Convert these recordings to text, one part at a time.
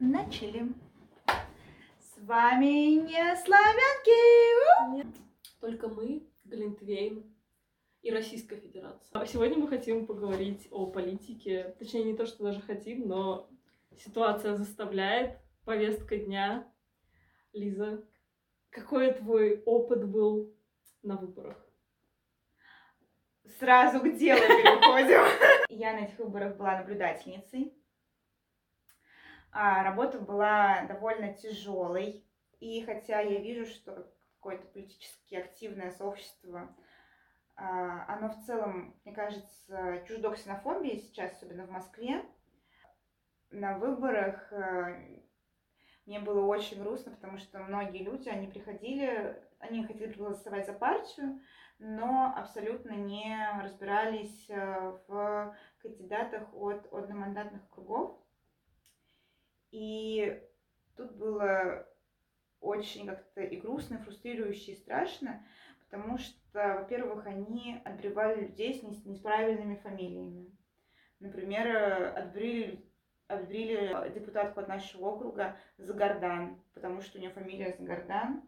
Начали. С вами не славянки. Только мы, Глинтвейн и Российская Федерация. А сегодня мы хотим поговорить о политике. Точнее, не то, что даже хотим, но ситуация заставляет. Повестка дня. Лиза, какой твой опыт был на выборах? Сразу к делу переходим. Я на этих выборах была наблюдательницей. А работа была довольно тяжелой. И хотя я вижу, что какое-то политически активное сообщество, а, оно в целом, мне кажется, чуждо ксенофобии сейчас, особенно в Москве, на выборах э, мне было очень грустно, потому что многие люди, они приходили, они хотели проголосовать за партию, но абсолютно не разбирались в кандидатах от одномандатных кругов. И тут было очень как-то и грустно, и фрустрирующе, и страшно, потому что, во-первых, они отбревали людей с, не, с неправильными фамилиями. Например, отбрили, отбрили депутатку от нашего округа Загардан, потому что у нее фамилия Загардан,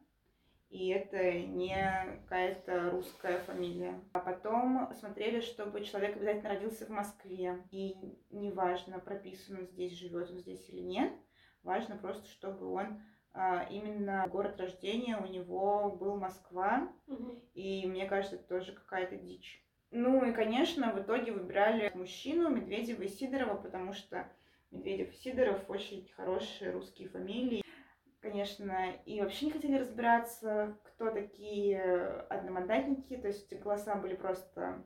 и это не какая-то русская фамилия. А потом смотрели, чтобы человек обязательно родился в Москве, и неважно, прописан он здесь, живет он здесь или нет, важно просто, чтобы он а, именно город рождения у него был Москва, Мгм. и мне кажется, это тоже какая-то дичь. Ну и, конечно, в итоге выбирали мужчину Медведева и Сидорова, потому что Медведев и Сидоров очень хорошие русские фамилии. Конечно, и вообще не хотели разбираться, кто такие одномандатники, то есть голоса были просто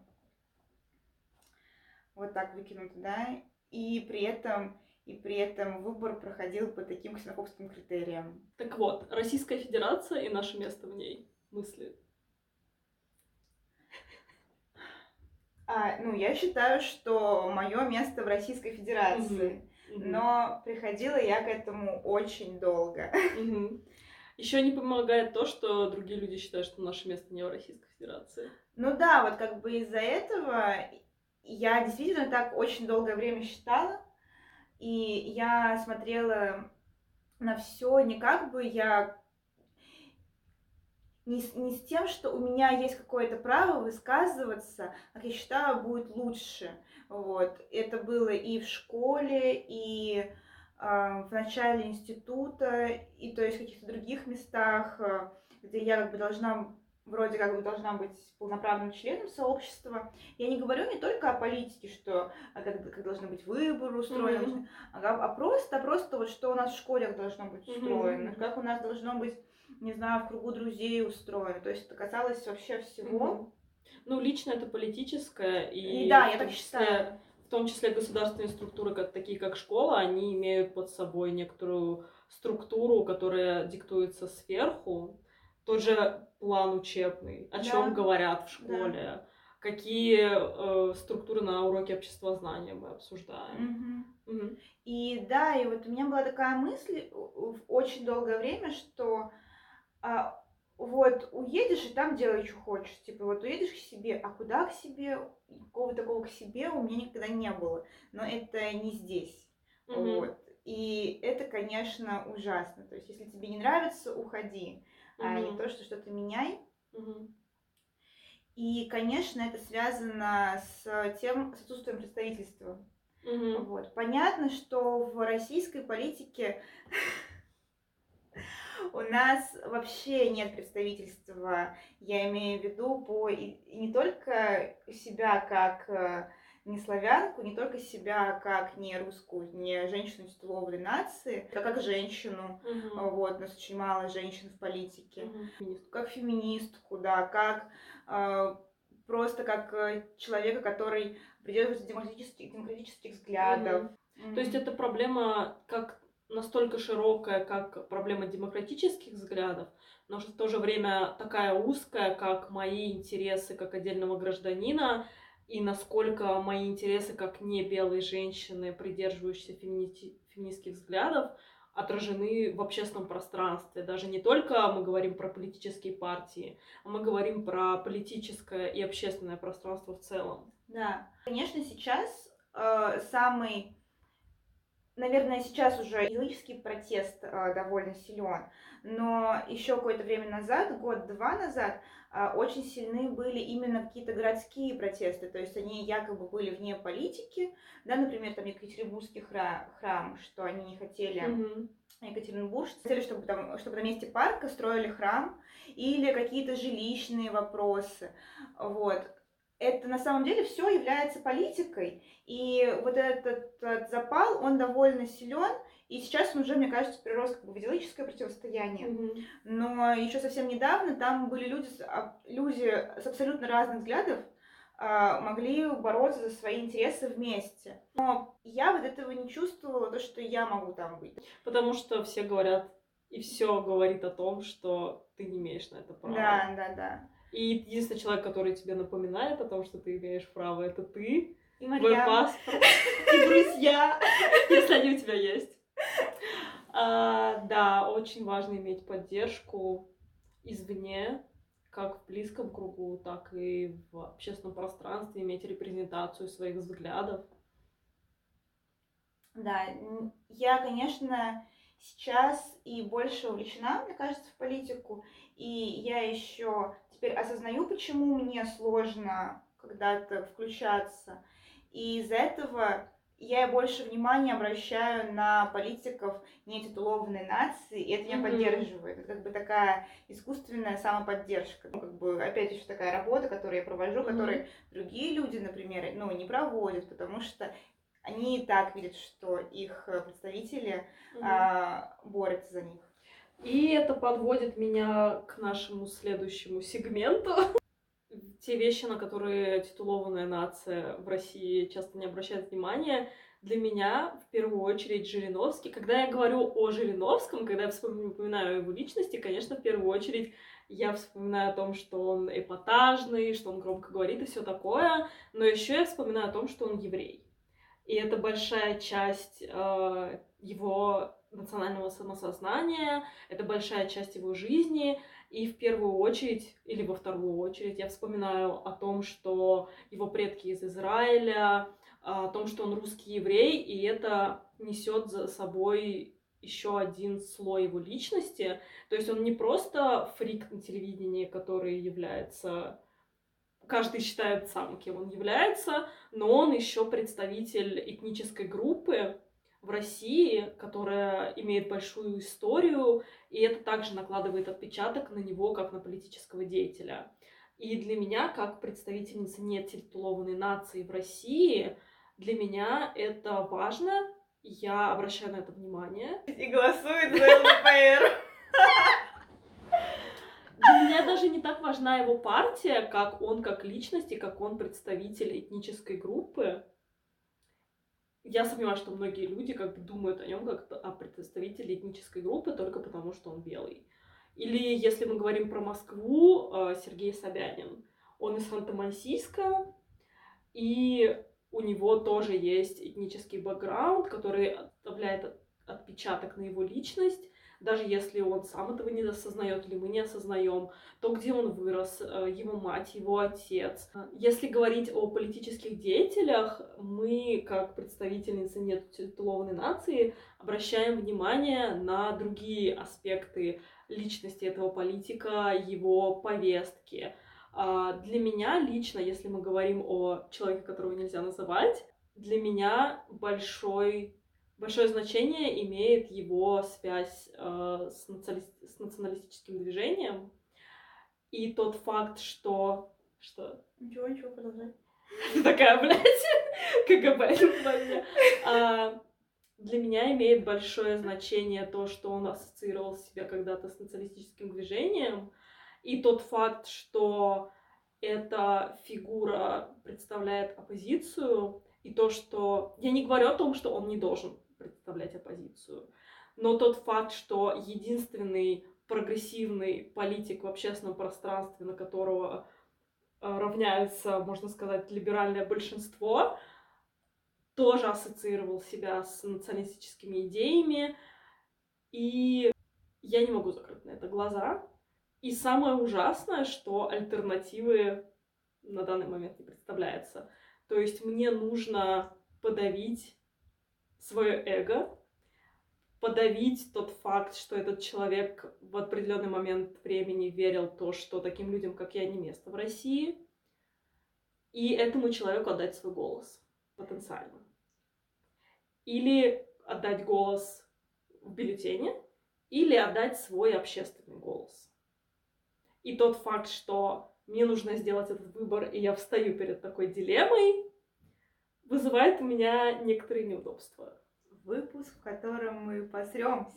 вот так выкинуты, да, и при этом, и при этом выбор проходил по таким ксенофобским критериям. Так вот, Российская Федерация и наше место в ней. Мысли. А, ну, я считаю, что мое место в Российской Федерации. Но приходила я к этому очень долго. Еще не помогает то, что другие люди считают, что наше место не в Российской Федерации. Ну да, вот как бы из-за этого я действительно так очень долгое время считала. И я смотрела на все не как бы я не с, не с тем, что у меня есть какое-то право высказываться, как я считаю, будет лучше. Вот. Это было и в школе, и а, в начале института, и то есть в каких-то других местах, а, где я как бы должна вроде как бы должна быть полноправным членом сообщества. Я не говорю не только о политике, что а, как, как должны быть выборы устроены, Мгм. а, а просто, просто вот что у нас в школе должно быть устроено, как у нас должно быть, не знаю, в кругу друзей устроено. То есть это касалось вообще всего. Ну, лично это политическое, и, И да, я так числе- считаю. В том числе государственные структуры, как, такие как школа, они имеют под собой некоторую структуру, которая диктуется сверху. Тот же план учебный, о Да. чем говорят в школе, какие э, структуры на уроке обществознания мы обсуждаем. Мгм. Мгм. И да, и вот у меня была такая мысль в очень долгое время, что а, вот уедешь и там делай, что хочешь. Типа вот уедешь к себе, а куда к себе? Какого такого к себе у меня никогда не было. Но это не здесь. Мгм. Вот. И это, конечно, ужасно. То есть, если тебе не нравится, уходи, а не то, что что-то меняй. Мгм. И, конечно, это связано с тем, с отсутствием представительства. Мгм. Вот. Понятно, что в российской политике у нас вообще нет представительства, я имею в виду по и, и не только себя как э, не славянку, не только себя как не русскую, не женщину титулованной нации, а как женщину. Мгм. Вот, у нас очень мало женщин в политике. Феминистка. Как феминистку, да, как э, просто как э, человека, который придерживается демократических, демократических взглядов. То есть это проблема как настолько широкая, как проблема демократических взглядов, но в то же время такая узкая, как мои интересы как отдельного гражданина, и насколько мои интересы как не белой женщины, придерживающейся фемини- феминистских взглядов, отражены в общественном пространстве. Даже не только мы говорим про политические партии, а мы говорим про политическое и общественное пространство в целом. Да, конечно, сейчас э, самый наверное, сейчас уже идеологический протест э, довольно силен, но еще какое-то время назад, год-два назад, э, очень сильны были именно какие-то городские протесты, то есть они якобы были вне политики, да, например, там Екатеринбургский храм, храм что они не хотели mm-hmm. Екатеринбург, хотели, чтобы там, чтобы на месте парка строили храм или какие-то жилищные вопросы, вот это на самом деле все является политикой. И вот этот, этот запал, он довольно силен, и сейчас он уже, мне кажется, перерос как бы в идеологическое противостояние. Mm-hmm. Но еще совсем недавно там были люди, люди с абсолютно разных взглядов, а, могли бороться за свои интересы вместе. Но я вот этого не чувствовала, то, что я могу там быть. Потому что все говорят, и все говорит о том, что ты не имеешь на это права. Да, да, да. И единственный человек, который тебе напоминает о том, что ты имеешь право, это ты. И Твой паспорт. И друзья, если они у тебя есть. А, да, очень важно иметь поддержку извне, как в близком кругу, так и в общественном пространстве, иметь репрезентацию своих взглядов. Да, я, конечно, сейчас и больше увлечена, мне кажется, в политику. И я еще теперь осознаю, почему мне сложно когда-то включаться. И из-за этого я больше внимания обращаю на политиков нетитулованной нации, и это меня mm-hmm. поддерживает. Это как бы такая искусственная самоподдержка. Ну, как бы, опять еще такая работа, которую я провожу, mm-hmm. которую другие люди, например, ну, не проводят, потому что они и так видят, что их представители mm-hmm. а, борются за них. И это подводит меня к нашему следующему сегменту. Те вещи, на которые титулованная нация в России часто не обращает внимания, для меня в первую очередь Жириновский. Когда я говорю о Жириновском, когда я вспоминаю его личности, конечно, в первую очередь я вспоминаю о том, что он эпатажный, что он громко говорит и все такое, но еще я вспоминаю о том, что он еврей. И это большая часть э, его национального самосознания, это большая часть его жизни, и в первую очередь, или во вторую очередь, я вспоминаю о том, что его предки из Израиля, о том, что он русский еврей, и это несет за собой еще один слой его личности. То есть он не просто фрик на телевидении, который является каждый считает сам, кем он является, но он еще представитель этнической группы, в России, которая имеет большую историю, и это также накладывает отпечаток на него, как на политического деятеля. И для меня, как представительницы нетитулованной нации в России, для меня это важно, я обращаю на это внимание. И голосует за ЛДПР. Для меня даже не так важна его партия, как он как личность и как он представитель этнической группы я сомневаюсь, что многие люди как бы думают о нем как о представителе этнической группы только потому, что он белый. Или если мы говорим про Москву, э, Сергей Собянин. Он из Ханты-Мансийска, и у него тоже есть этнический бэкграунд, который оставляет отпечаток на его личность даже если он сам этого не осознает или мы не осознаем, то, где он вырос, э, его мать, его отец. Если говорить о политических деятелях, мы, как представительницы нетитулованной нации, обращаем внимание на другие аспекты личности этого политика, его повестки. А для меня лично, если мы говорим о человеке, которого нельзя называть, для меня большой большое значение имеет его связь э, с, национали... с националистическим движением и тот факт, что... Что? Ничего, ничего, продолжай. Такая, блядь, КГБ а, Для меня имеет большое значение то, что он ассоциировал себя когда-то с националистическим движением, и тот факт, что эта фигура представляет оппозицию, и то, что... Я не говорю о том, что он не должен представлять оппозицию. Но тот факт, что единственный прогрессивный политик в общественном пространстве, на которого э, равняется, можно сказать, либеральное большинство, тоже ассоциировал себя с националистическими идеями. И я не могу закрыть на это глаза. И самое ужасное, что альтернативы на данный момент не представляется. То есть мне нужно подавить свое эго, подавить тот факт, что этот человек в определенный момент времени верил то, что таким людям, как я, не место в России, и этому человеку отдать свой голос потенциально. Или отдать голос в бюллетене, или отдать свой общественный голос. И тот факт, что мне нужно сделать этот выбор, и я встаю перед такой дилеммой, вызывает у меня некоторые неудобства. Выпуск, в котором мы посремся.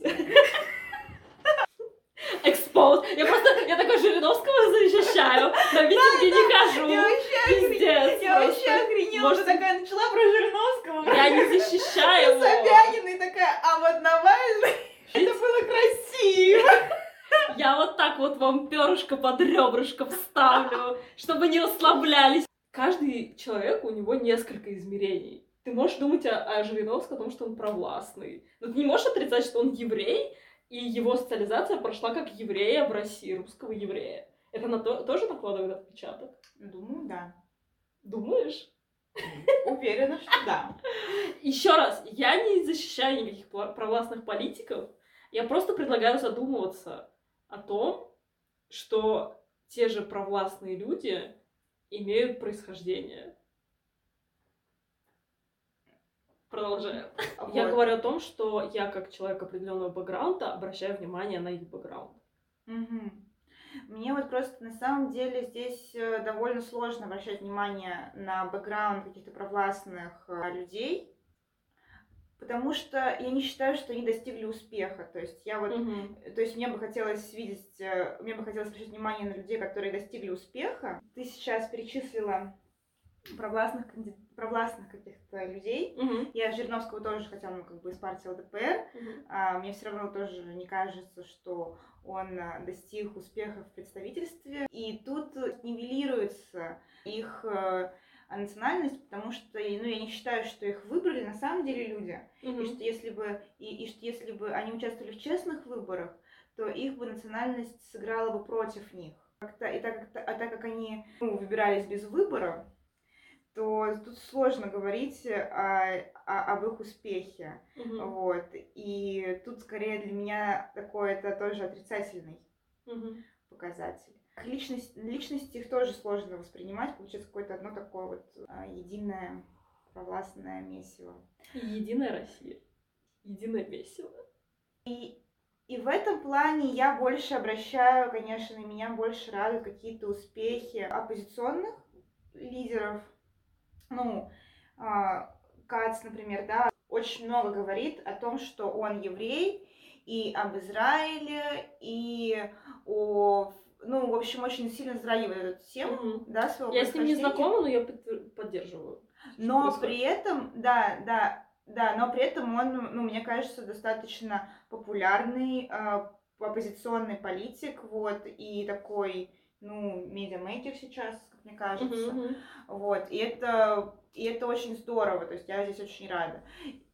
Экспоз. Я просто, я такой Жириновского защищаю, на митинге не хожу. Я вообще, Пиздец, я вообще охренела, Может, такая начала про Жириновского. Я не защищаю его. Собянина и такая, а вот Навальный, это было красиво. Я вот так вот вам перышко под ребрышко вставлю, чтобы не расслаблялись. Каждый человек, у него несколько измерений. Ты можешь думать о, о Жириновском, о том, что он провластный. Но ты не можешь отрицать, что он еврей, и его социализация прошла как еврея в России, русского еврея. Это на то, тоже накладывает отпечаток? Думаю, да. Думаешь? Уверена, что да. Еще раз, я не защищаю никаких провластных политиков. Я просто предлагаю задумываться о том, что те же провластные люди имеют происхождение. Продолжаем. Я Вот. говорю о том, что я, как человек определенного бэкграунда, обращаю внимание на их бэкграунд. Мгм. Мне вот просто на самом деле здесь э, довольно сложно обращать внимание на бэкграунд каких-то провластных э, людей, потому что я не считаю, что они достигли успеха. То есть я вот, Мгм. то есть мне бы хотелось видеть, э, мне бы хотелось обращать внимание на людей, которые достигли успеха. Ты сейчас перечислила провластных, канди- провластных каких-то людей. Мгм. Я Жириновского тоже, хотя он как бы из партии ЛДПР, Мгм. а, мне все равно тоже не кажется, что он а, достиг успеха в представительстве. И тут нивелируется их э, национальность, потому что ну, я не считаю, что их выбрали на самом деле люди. И Мгм. что если бы, и, и что если бы они участвовали в честных выборах, то их бы национальность сыграла бы против них. Как-то, и так как, а так как они ну, выбирались без выбора, то тут сложно говорить о- о- об их успехе. Мгм. Вот. И тут скорее для меня такой это тоже отрицательный Мгм. показатель. Личность, личность их тоже сложно воспринимать, получается какое-то одно такое вот а, единое провластное месиво. Единая Россия. Единое весело. И, и в этом плане я больше обращаю, конечно, меня больше радуют какие-то успехи оппозиционных лидеров. Ну, а, Кац, например, да, очень много говорит о том, что он еврей, и об Израиле, и о... Ну, в общем, очень сильно затрагивает эту тему, Мгм. да, своего Я с ним не знакома, но я поддерживаю. Но происходит. при этом, да, да, да, но при этом он, ну, мне кажется, достаточно популярный э, оппозиционный политик, вот, и такой, ну, медиамейкер сейчас, как мне кажется, Мгм, мгм. вот, и это, и это очень здорово, то есть я здесь очень рада,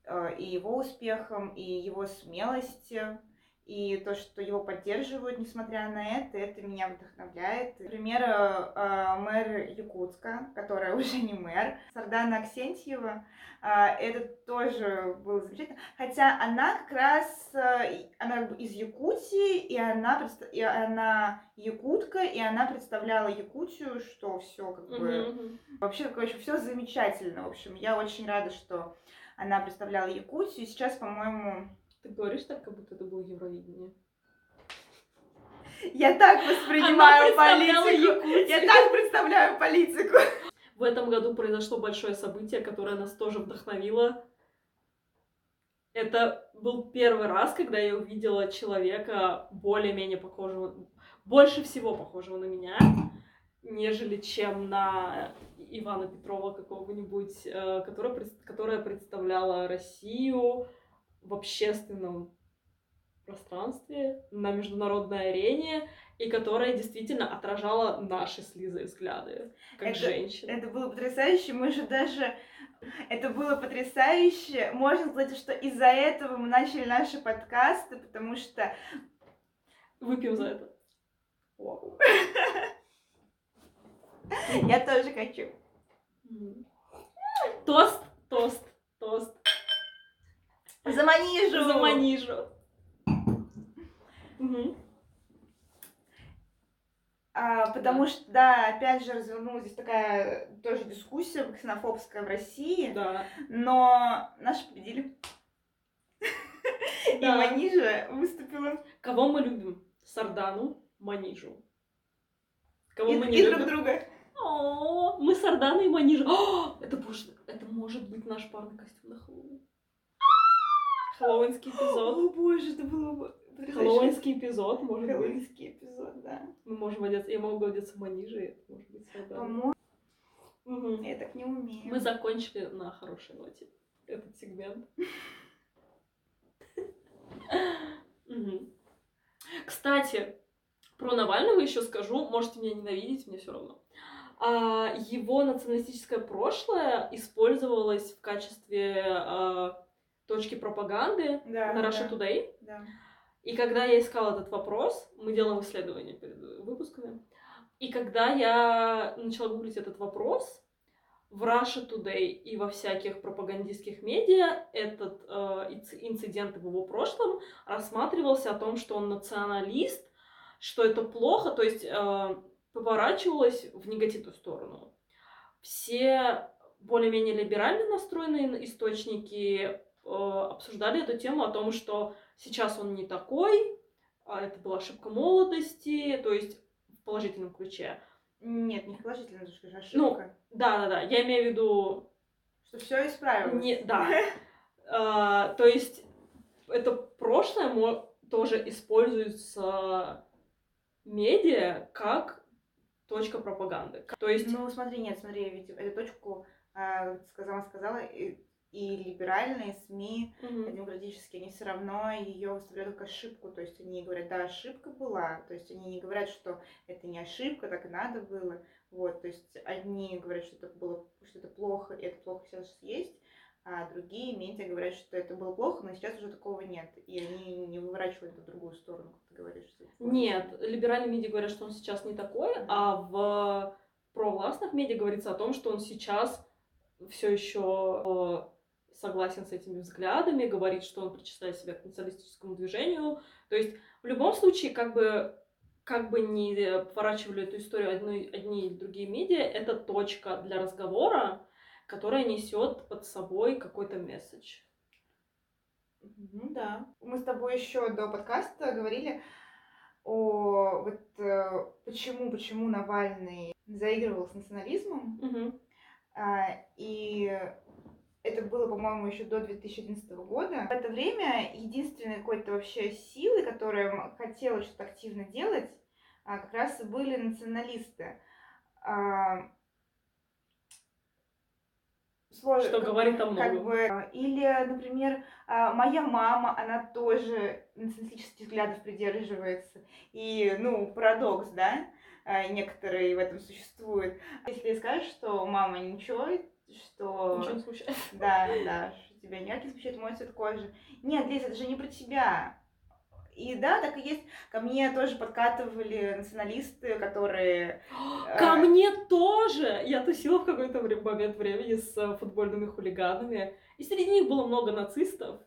Э, и его успехам, и его смелости, и то, что его поддерживают, несмотря на это, это меня вдохновляет. Например, э, мэр Якутска, которая уже не мэр, Сардана Аксентьева, э, это тоже было замечательно. Хотя она как раз, и- она как бы из Якутии, и она, и она якутка, и она представляла Якутию, что все как бы... Мгм, мгм. Вообще, короче, все замечательно. В общем, я очень рада, что она представляла Якутию. Сейчас, по-моему, Ты говоришь так, как будто это было Евровидение. я так воспринимаю политику. Якутию. Я так представляю политику. В этом году произошло большое событие, которое нас тоже вдохновило. Это был первый раз, когда я увидела человека более-менее похожего, больше всего похожего на меня, нежели чем на Ивана Петрова какого-нибудь, э, которая, которая представляла Россию в общественном пространстве, на международной арене, и которая действительно отражала наши с Лизой взгляды, как Это- женщин. Это было потрясающе. Мы же даже... Это было потрясающе. Можно сказать, что из-за этого мы начали наши подкасты, потому что... Выпьем за это. Я тоже хочу. Тост, тост, тост. За Манижу! За Манижу. Мгм. А, потому что, да, опять же, развернулась здесь такая тоже дискуссия ксенофобская в России, Да. но наши победили. И Да. Манижа выступила. Кого мы любим? Сардану, Манижу. Кого И, мы не и друг любим? друга. О, мы Сардана и Манижа. О, это, может, это может быть наш парный костюм на Хэллоуин. Хэллоуинский эпизод. О боже, это было. Хэллоуинский эпизод, может быть. Хэллоуинский эпизод, да. Мы можем одеться, я могу одеться Манижей, это может быть. По-моему, Мгм. я так не умею. Мы закончили на хорошей ноте этот сегмент. Кстати, про Навального еще скажу, можете меня ненавидеть, мне все равно. А, Его националистическое прошлое использовалось в качестве а, точки пропаганды да, на Russia да, Today. да. И когда я искала этот вопрос, мы делаем исследования перед выпусками, и когда я начала гуглить этот вопрос, в Russia Today и во всяких пропагандистских медиа этот э, инци- инцидент в его прошлом рассматривался о том, что он националист, что это плохо, то есть э, поворачивалось в негативную сторону. Все более-менее либерально настроенные источники обсуждали эту тему о том, что сейчас он не такой, а это была ошибка молодости, то есть в положительном ключе. Нет, не положительно, потому что это Ну, ошибка. Да-да-да, я имею в виду... Что все исправилось. Не, да. А, то есть это прошлое тоже используется медиа как точка пропаганды. То есть... Ну, смотри, нет, смотри, ведь эту точку, а, сказала, сказала, и, и либеральные СМИ, Мгм. демократические, они все равно ее выставляют как ошибку. То есть они говорят, да, ошибка была. То есть они не говорят, что это не ошибка, так и надо было. Вот, то есть одни говорят, что это было, что это плохо, и это плохо сейчас есть, а другие медиа говорят, что это было плохо, но сейчас уже такого нет. И они не выворачивают в другую сторону, как ты говоришь. что это. Нет, либеральные медиа говорят, что он сейчас не такой, а в провластных медиа говорится о том, что он сейчас все еще согласен с этими взглядами, говорит, что он причисляет себя к националистическому движению. То есть в любом случае, как бы как бы ни поворачивали эту историю одни, одни или другие медиа, это точка для разговора, которая несет под собой какой-то месседж. Ну да. Мы с тобой еще до подкаста говорили о вот э, почему, почему Навальный заигрывал с национализмом. А, и это было, по-моему, еще до 2011 года. В это время единственной какой-то вообще силы, которая хотела что-то активно делать, а, как раз и были националисты. А, сложно- Что как- говорит о как многом. бы, а, или, например, моя мама, она тоже националистических взглядов придерживается. И, ну, парадокс, да, некоторые в этом существуют. Если скажешь, что мама ничего, что... Ничего не смущает. Да, да, что тебя никак не смущает мой цвет кожи. Нет, Лиз, это же не про тебя. И да, так и есть. Ко мне тоже подкатывали националисты, которые... Ко э, мне тоже! Я тусила в какой-то момент времени с э, футбольными хулиганами, и среди них было много нацистов.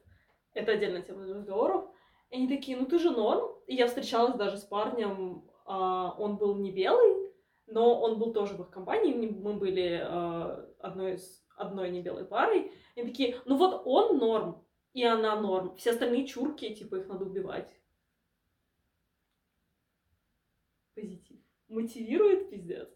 Это отдельная тема для разговоров. И они такие, ну ты же норм. И я встречалась даже с парнем, а, он был не белый, но он был тоже в их компании, мы- были а, одной, из, одной небелой парой. И такие, ну вот он норм, и она норм. Все остальные чурки, типа их надо убивать. Позитив. Мотивирует пиздец.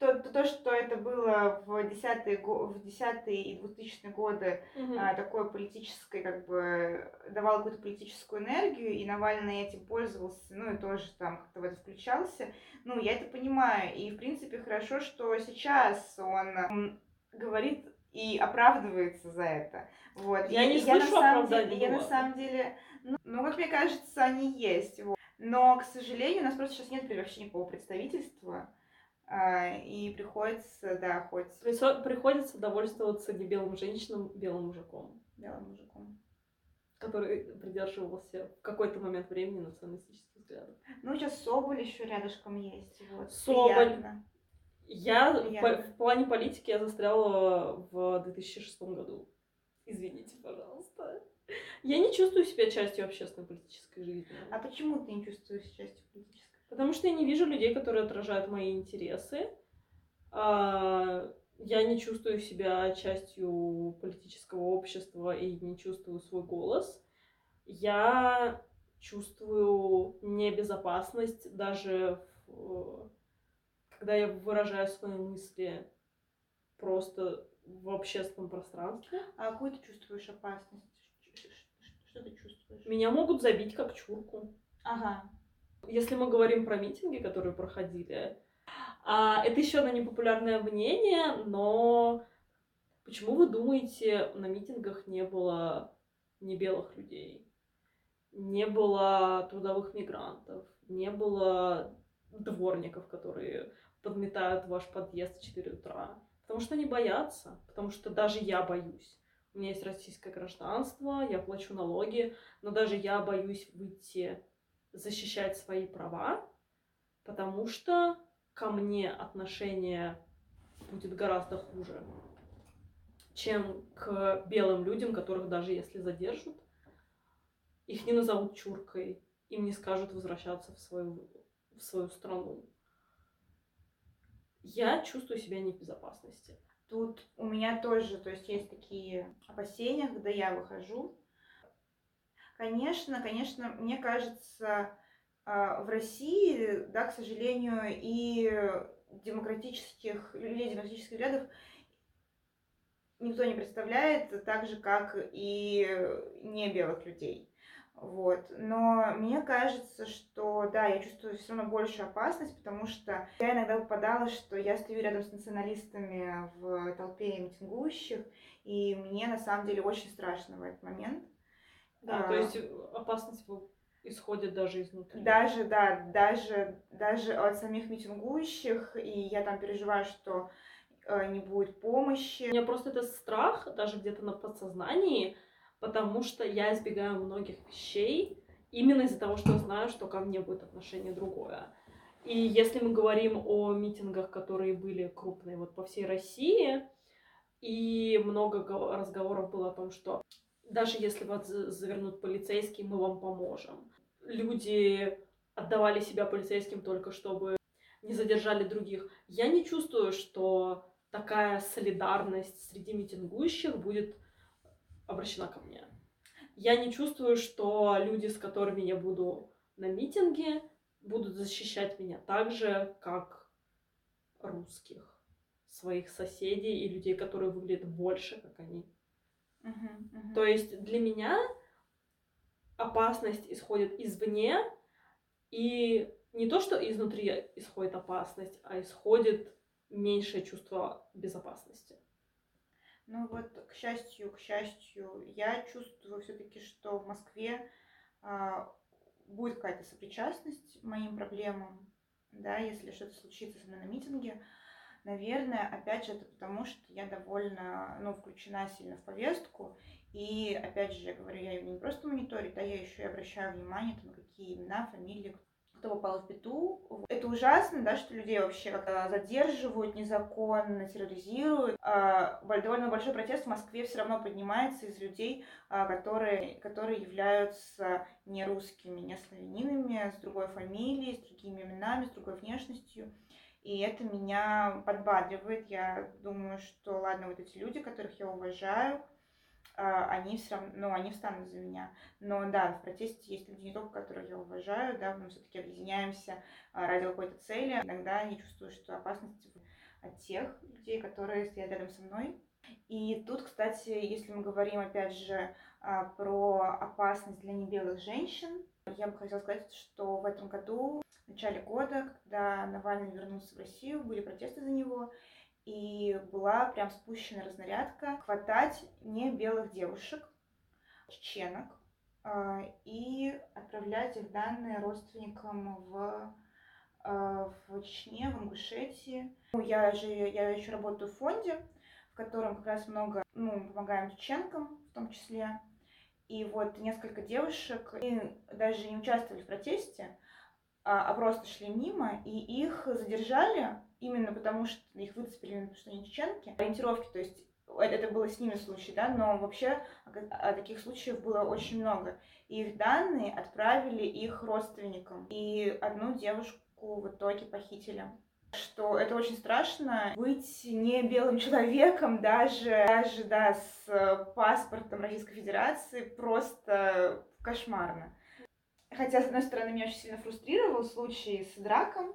То, то, то, что это было в десятые, в десятые и 2000-е годы Мгм. а, такое политическое, как бы, давал какую-то политическую энергию, и Навальный этим пользовался, ну, и тоже там как-то в это включался. Ну, я это понимаю, и, в принципе, хорошо, что сейчас он говорит и оправдывается за это. Вот. Я И- не на слышу самом оправданий, деле- Я ну на самом деле, ну, ну, как мне кажется, они есть. вот. Но, к сожалению, у нас просто сейчас нет вообще никакого представительства. А, И приходится, да, хоть Приходится довольствоваться не белым женщинам, белым мужиком, белым мужиком. который придерживался в какой-то момент времени националистических взглядов. Ну, сейчас Соболь еще рядышком есть. Вот. Соболь. Приятно. Я Приятно. по- в плане политики я застряла в 2006 году. Извините, пожалуйста. Я не чувствую себя частью общественной политической жизни. А почему ты не чувствуешь частью политической? Потому что я не вижу людей, которые отражают мои интересы. А, я не чувствую себя частью политического общества и не чувствую свой голос. Я чувствую небезопасность даже в, когда я выражаю свои мысли просто в общественном пространстве. А какую ты чувствуешь опасность? Что ты чувствуешь? Меня могут забить как чурку. Ага. Если мы говорим про митинги, которые проходили, а, это еще одно непопулярное мнение, но почему вы думаете, на митингах не было не белых людей, не было трудовых мигрантов, не было дворников, которые подметают ваш подъезд в 4 утра? Потому что они боятся, потому что даже я боюсь. У меня есть российское гражданство, я плачу налоги, но даже я боюсь выйти защищать свои права, потому что ко мне отношение будет гораздо хуже, чем к белым людям, которых даже если задержат, их не назовут чуркой, им не скажут возвращаться в свою, в свою страну. Я чувствую себя не в безопасности. Тут у меня тоже, то есть есть такие опасения, когда я выхожу. Конечно, конечно, мне кажется, а, в России, да, к сожалению, и демократических, людей демократических взглядов никто не представляет, так же, как и не белых людей. Вот. Но мне кажется, что да, я чувствую все равно большую опасность, потому что я иногда попадала, что я стою рядом с националистами в толпе митингующих, и мне на самом деле очень страшно в этот момент. Да, а, то есть опасность исходит даже изнутри. Даже, да, даже, даже от самих митингующих, и я там переживаю, что э, не будет помощи. У меня просто это страх, даже где-то на подсознании, потому что я избегаю многих вещей именно из-за того, что знаю, что ко мне будет отношение другое. И если мы говорим о митингах, которые были крупные вот по всей России, и много разговоров было о том, что даже если вас завернут полицейские, мы вам поможем. Люди отдавали себя полицейским только чтобы не задержали других. Я не чувствую, что такая солидарность среди митингующих будет обращена ко мне. Я не чувствую, что люди, с которыми я буду на митинге, будут защищать меня так же, как русских, своих соседей и людей, которые выглядят больше, как они. Uh-huh, uh-huh. То есть для меня опасность исходит извне, и не то, что изнутри исходит опасность, а исходит меньшее чувство безопасности. Ну вот, к счастью, к счастью, я чувствую все-таки, что в Москве а, будет какая-то сопричастность моим проблемам, да, если что-то случится со мной на митинге. Наверное, опять же, это потому, что я довольно, ну, включена сильно в повестку, и, опять же, я говорю, я не просто мониторю, да, я еще и обращаю внимание, там, какие имена, фамилии, кто попал в беду. Это ужасно, да, что людей вообще как-то задерживают незаконно, терроризируют. А, довольно большой протест в Москве все равно поднимается из людей, а, которые, которые являются не русскими, не славянинами, с другой фамилией, с другими именами, с другой внешностью. И это меня подбадривает. Я думаю, что ладно, вот эти люди, которых я уважаю, а, они все равно, ну, они встанут за меня. Но да, в протесте есть люди не только, которых я уважаю, да, мы все-таки объединяемся а, ради какой-то цели. Иногда я чувствую, что опасность от тех людей, которые стоят рядом со мной. И тут, кстати, если мы говорим, опять же, а, про опасность для небелых женщин, я бы хотела сказать, что в этом году, в начале года, когда Навальный вернулся в Россию, были протесты за него, и была прям спущена разнарядка хватать не белых девушек, чеченок, а, и отправлять их данные родственникам в, а, в Чечне, в Ингушетии. Ну, я же я еще работаю в фонде, в котором как раз много, ну, помогаем чеченкам в том числе. И вот несколько девушек и даже не участвовали в протесте, а, а просто шли мимо, и их задержали именно потому, что их выцепили, потому что они чеченки. Ориентировки, то есть это было с ними случай, да, но вообще таких случаев было очень много. И их данные отправили их родственникам. И одну девушку в итоге похитили что это очень страшно быть не белым человеком, даже, даже да, с паспортом Российской Федерации, просто кошмарно. Хотя, с одной стороны, меня очень сильно фрустрировал случай с Драком,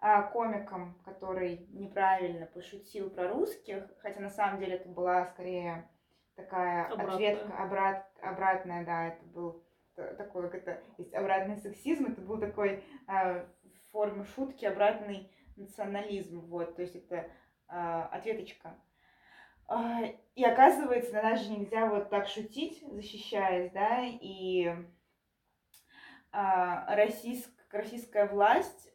а, комиком, который неправильно пошутил про русских, хотя на самом деле это была скорее такая Обратная. ответка обрат, обратная, да, это был такой, как это, есть обратный сексизм, это был такой э, в форме шутки обратный национализм, вот, то есть это э, ответочка. Э, и оказывается, на нас же нельзя вот так шутить, защищаясь, да, и российск, российская власть,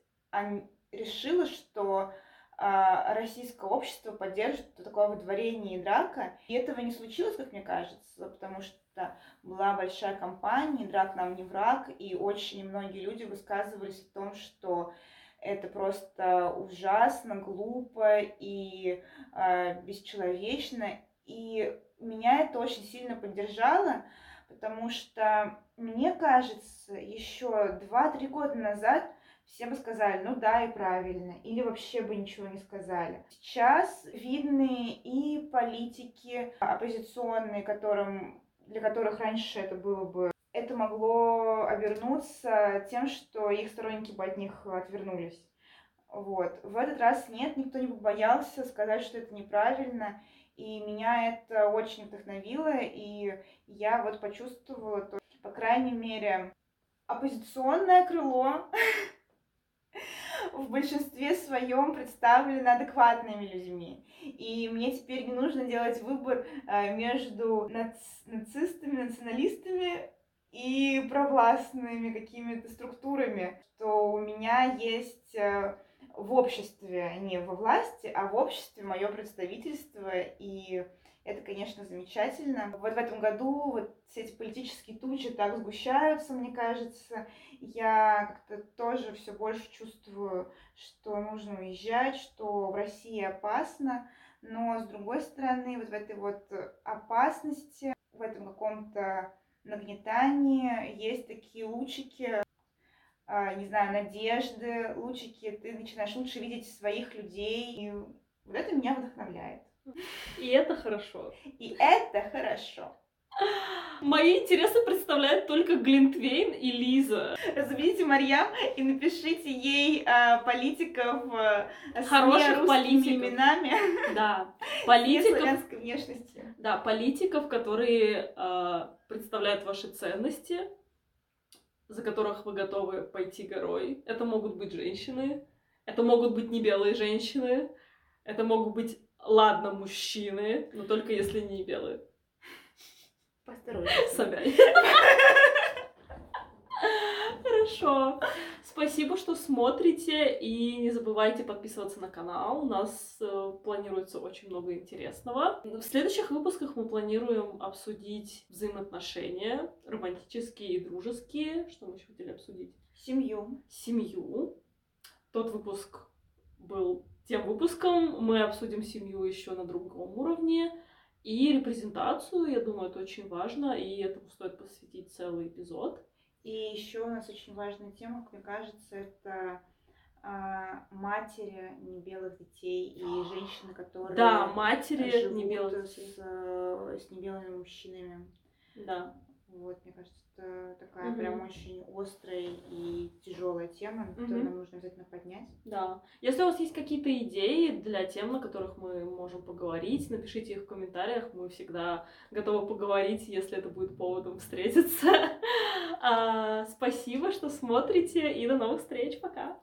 решила, что а, российское общество поддержит такое выдворение и драка. И этого не случилось, как мне кажется, потому что была большая кампания, драк нам не враг, и очень многие люди высказывались о том, что это просто ужасно, глупо и э, бесчеловечно. И меня это очень сильно поддержало, потому что мне кажется, еще 2-3 года назад все бы сказали, ну да, и правильно, или вообще бы ничего не сказали. Сейчас видны и политики оппозиционные, которым, для которых раньше это было бы это могло обернуться тем, что их сторонники бы от них отвернулись. Вот. В этот раз нет, никто не боялся сказать, что это неправильно, и меня это очень вдохновило, и я вот почувствовала, то, по крайней мере, оппозиционное крыло в большинстве своем представлены адекватными людьми. И мне теперь не нужно делать выбор э, между нацистами, националистами и провластными какими-то структурами, что у меня есть э, в обществе, не во власти, а в обществе мое представительство, и это, конечно, замечательно. Вот в этом году вот все эти политические тучи так сгущаются, мне кажется. Я как-то тоже все больше чувствую, что нужно уезжать, что в России опасно. Но, с другой стороны, вот в этой вот опасности, в этом каком-то нагнетании есть такие лучики, не знаю, надежды, лучики, ты начинаешь лучше видеть своих людей, и вот это меня вдохновляет. И это хорошо. И это хорошо. Мои интересы представляют только Глинтвейн и Лиза. Заберите Марьям и напишите ей э, политиков э, хороших политиков именами. Да, политиков. славянской внешности. Да, политиков, которые э, представляют ваши ценности, за которых вы готовы пойти горой. Это могут быть женщины, это могут быть не белые женщины, это могут быть Ладно, мужчины, но только если не белые. Посторожнее. Собянь. Хорошо. Спасибо, что смотрите, и не забывайте подписываться на канал. У нас э, планируется очень много интересного. В следующих выпусках мы планируем обсудить взаимоотношения, романтические и дружеские. Что мы еще хотели обсудить? Семью. Семью. Тот выпуск был тем выпуском мы обсудим семью еще на другом уровне. И репрезентацию, я думаю, это очень важно, и этому стоит посвятить целый эпизод. И еще у нас очень важная тема, как мне кажется, это а, матери небелых детей и женщины, которые да, матери небелых детей. С, с небелыми мужчинами. Да. Вот, мне кажется, это такая угу. прям очень острая и тяжелая тема, которую угу. нам нужно обязательно поднять. Да. Если у вас есть какие-то идеи для тем, на которых мы можем поговорить, напишите их в комментариях. Мы всегда готовы поговорить, если это будет поводом встретиться. А, спасибо, что смотрите, и до новых встреч. Пока.